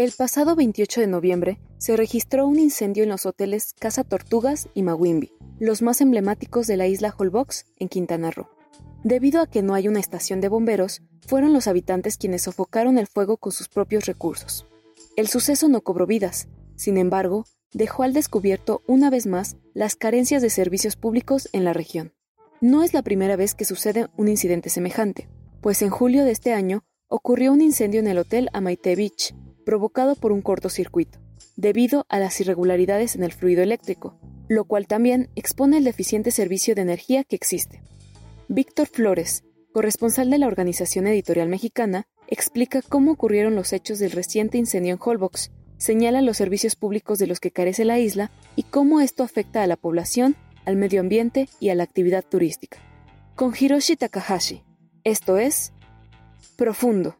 El pasado 28 de noviembre se registró un incendio en los hoteles Casa Tortugas y Mawimbi, los más emblemáticos de la isla Holbox en Quintana Roo. Debido a que no hay una estación de bomberos, fueron los habitantes quienes sofocaron el fuego con sus propios recursos. El suceso no cobró vidas, sin embargo, dejó al descubierto una vez más las carencias de servicios públicos en la región. No es la primera vez que sucede un incidente semejante, pues en julio de este año ocurrió un incendio en el hotel Amaite Beach, provocado por un cortocircuito, debido a las irregularidades en el fluido eléctrico, lo cual también expone el deficiente servicio de energía que existe. Víctor Flores, corresponsal de la Organización Editorial Mexicana, explica cómo ocurrieron los hechos del reciente incendio en Holbox, señala los servicios públicos de los que carece la isla y cómo esto afecta a la población, al medio ambiente y a la actividad turística. Con Hiroshi Takahashi, esto es Profundo.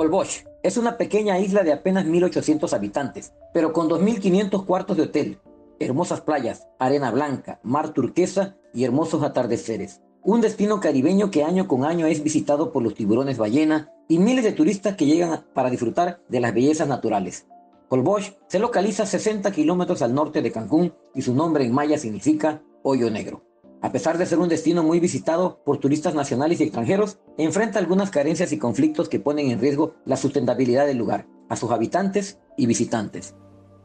Holbox es una pequeña isla de apenas 1.800 habitantes, pero con 2.500 cuartos de hotel, hermosas playas, arena blanca, mar turquesa y hermosos atardeceres. Un destino caribeño que año con año es visitado por los tiburones ballena y miles de turistas que llegan para disfrutar de las bellezas naturales. Holbox se localiza 60 kilómetros al norte de Cancún y su nombre en maya significa hoyo negro. A pesar de ser un destino muy visitado por turistas nacionales y extranjeros, enfrenta algunas carencias y conflictos que ponen en riesgo la sustentabilidad del lugar, a sus habitantes y visitantes.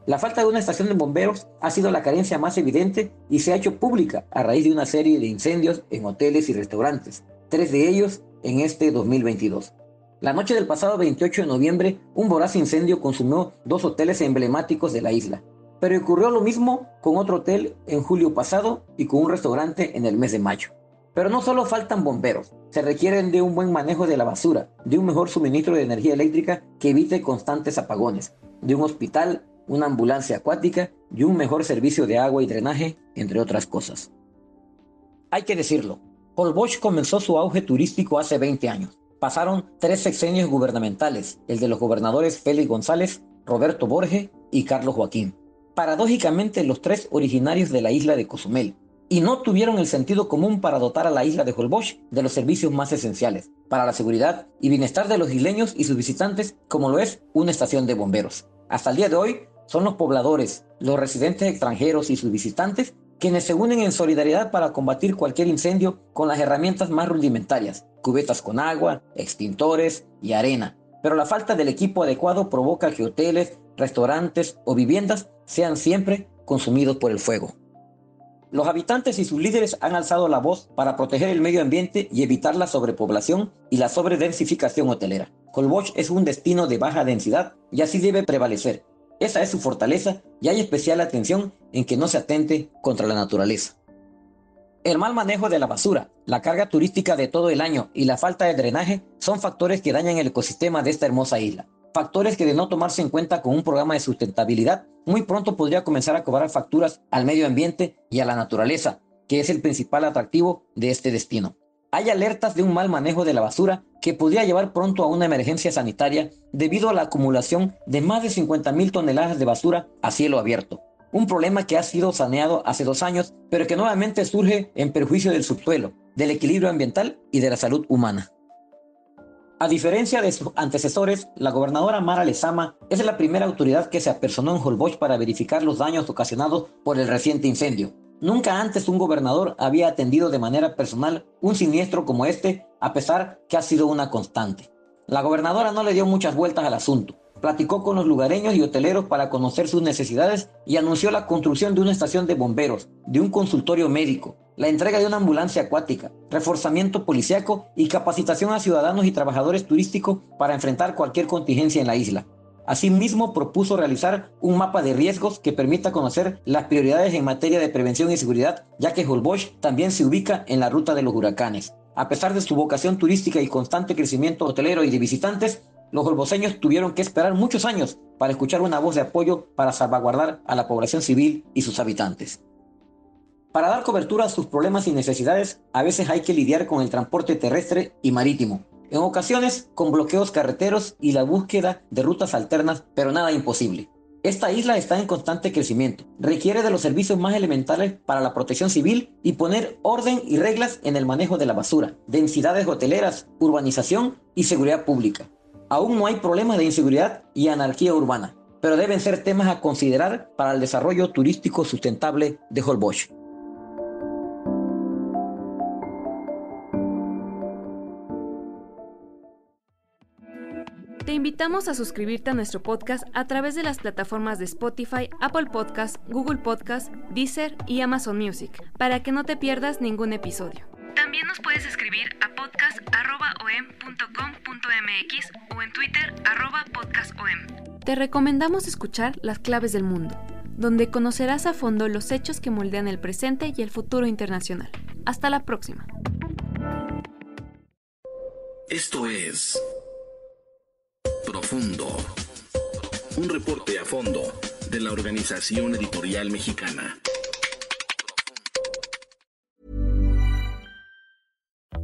La falta de una estación de bomberos ha sido la carencia más evidente y se ha hecho pública a raíz de una serie de incendios en hoteles y restaurantes, tres de ellos en este 2022. La noche del pasado 28 de noviembre, un voraz incendio consumió dos hoteles emblemáticos de la isla, pero ocurrió lo mismo con otro hotel en julio pasado y con un restaurante en el mes de mayo. Pero no solo faltan bomberos, se requieren de un buen manejo de la basura, de un mejor suministro de energía eléctrica que evite constantes apagones, de un hospital, una ambulancia acuática y un mejor servicio de agua y drenaje, entre otras cosas. Hay que decirlo, Holbox comenzó su auge turístico hace 20 años. Pasaron tres sexenios gubernamentales, el de los gobernadores Félix González, Roberto Borge y Carlos Joaquín paradójicamente los tres originarios de la isla de Cozumel, y no tuvieron el sentido común para dotar a la isla de Holbox de los servicios más esenciales para la seguridad y bienestar de los isleños y sus visitantes, como lo es una estación de bomberos. Hasta el día de hoy, son los pobladores, los residentes extranjeros y sus visitantes quienes se unen en solidaridad para combatir cualquier incendio con las herramientas más rudimentarias, cubetas con agua, extintores y arena. Pero la falta del equipo adecuado provoca que hoteles, restaurantes o viviendas sean siempre consumidos por el fuego. Los habitantes y sus líderes han alzado la voz para proteger el medio ambiente y evitar la sobrepoblación y la sobredensificación hotelera. Holbox es un destino de baja densidad y así debe prevalecer. Esa es su fortaleza y hay especial atención en que no se atente contra la naturaleza. El mal manejo de la basura, la carga turística de todo el año y la falta de drenaje son factores que dañan el ecosistema de esta hermosa isla factores que de no tomarse en cuenta con un programa de sustentabilidad, muy pronto podría comenzar a cobrar facturas al medio ambiente y a la naturaleza, que es el principal atractivo de este destino. Hay alertas de un mal manejo de la basura que podría llevar pronto a una emergencia sanitaria debido a la acumulación de más de 50.000 toneladas de basura a cielo abierto. Un problema que ha sido saneado hace dos años, pero que nuevamente surge en perjuicio del subsuelo, del equilibrio ambiental y de la salud humana. A diferencia de sus antecesores, la gobernadora Mara Lezama es la primera autoridad que se apersonó en Holbox para verificar los daños ocasionados por el reciente incendio. Nunca antes un gobernador había atendido de manera personal un siniestro como este, a pesar que ha sido una constante. La gobernadora no le dio muchas vueltas al asunto. Platicó con los lugareños y hoteleros para conocer sus necesidades y anunció la construcción de una estación de bomberos, de un consultorio médico, la entrega de una ambulancia acuática, reforzamiento policiaco y capacitación a ciudadanos y trabajadores turísticos para enfrentar cualquier contingencia en la isla. Asimismo, propuso realizar un mapa de riesgos que permita conocer las prioridades en materia de prevención y seguridad, ya que Holbox también se ubica en la ruta de los huracanes. A pesar de su vocación turística y constante crecimiento hotelero y de visitantes, los holboceños tuvieron que esperar muchos años para escuchar una voz de apoyo para salvaguardar a la población civil y sus habitantes. Para dar cobertura a sus problemas y necesidades, a veces hay que lidiar con el transporte terrestre y marítimo, en ocasiones con bloqueos carreteros y la búsqueda de rutas alternas, pero nada imposible. Esta isla está en constante crecimiento, requiere de los servicios más elementales para la protección civil y poner orden y reglas en el manejo de la basura, densidades hoteleras, urbanización y seguridad pública. Aún no hay problemas de inseguridad y anarquía urbana, pero deben ser temas a considerar para el desarrollo turístico sustentable de Holbox. Te invitamos a suscribirte a nuestro podcast a través de las plataformas de Spotify, Apple Podcast, Google Podcast, Deezer y Amazon Music, para que no te pierdas ningún episodio. También nos puedes escribir a podcast.om.com.mx o en Twitter podcastom. Te recomendamos escuchar Las Claves del Mundo, donde conocerás a fondo los hechos que moldean el presente y el futuro internacional. Hasta la próxima. Esto es Profundo. Un reporte a fondo de la Organización Editorial Mexicana.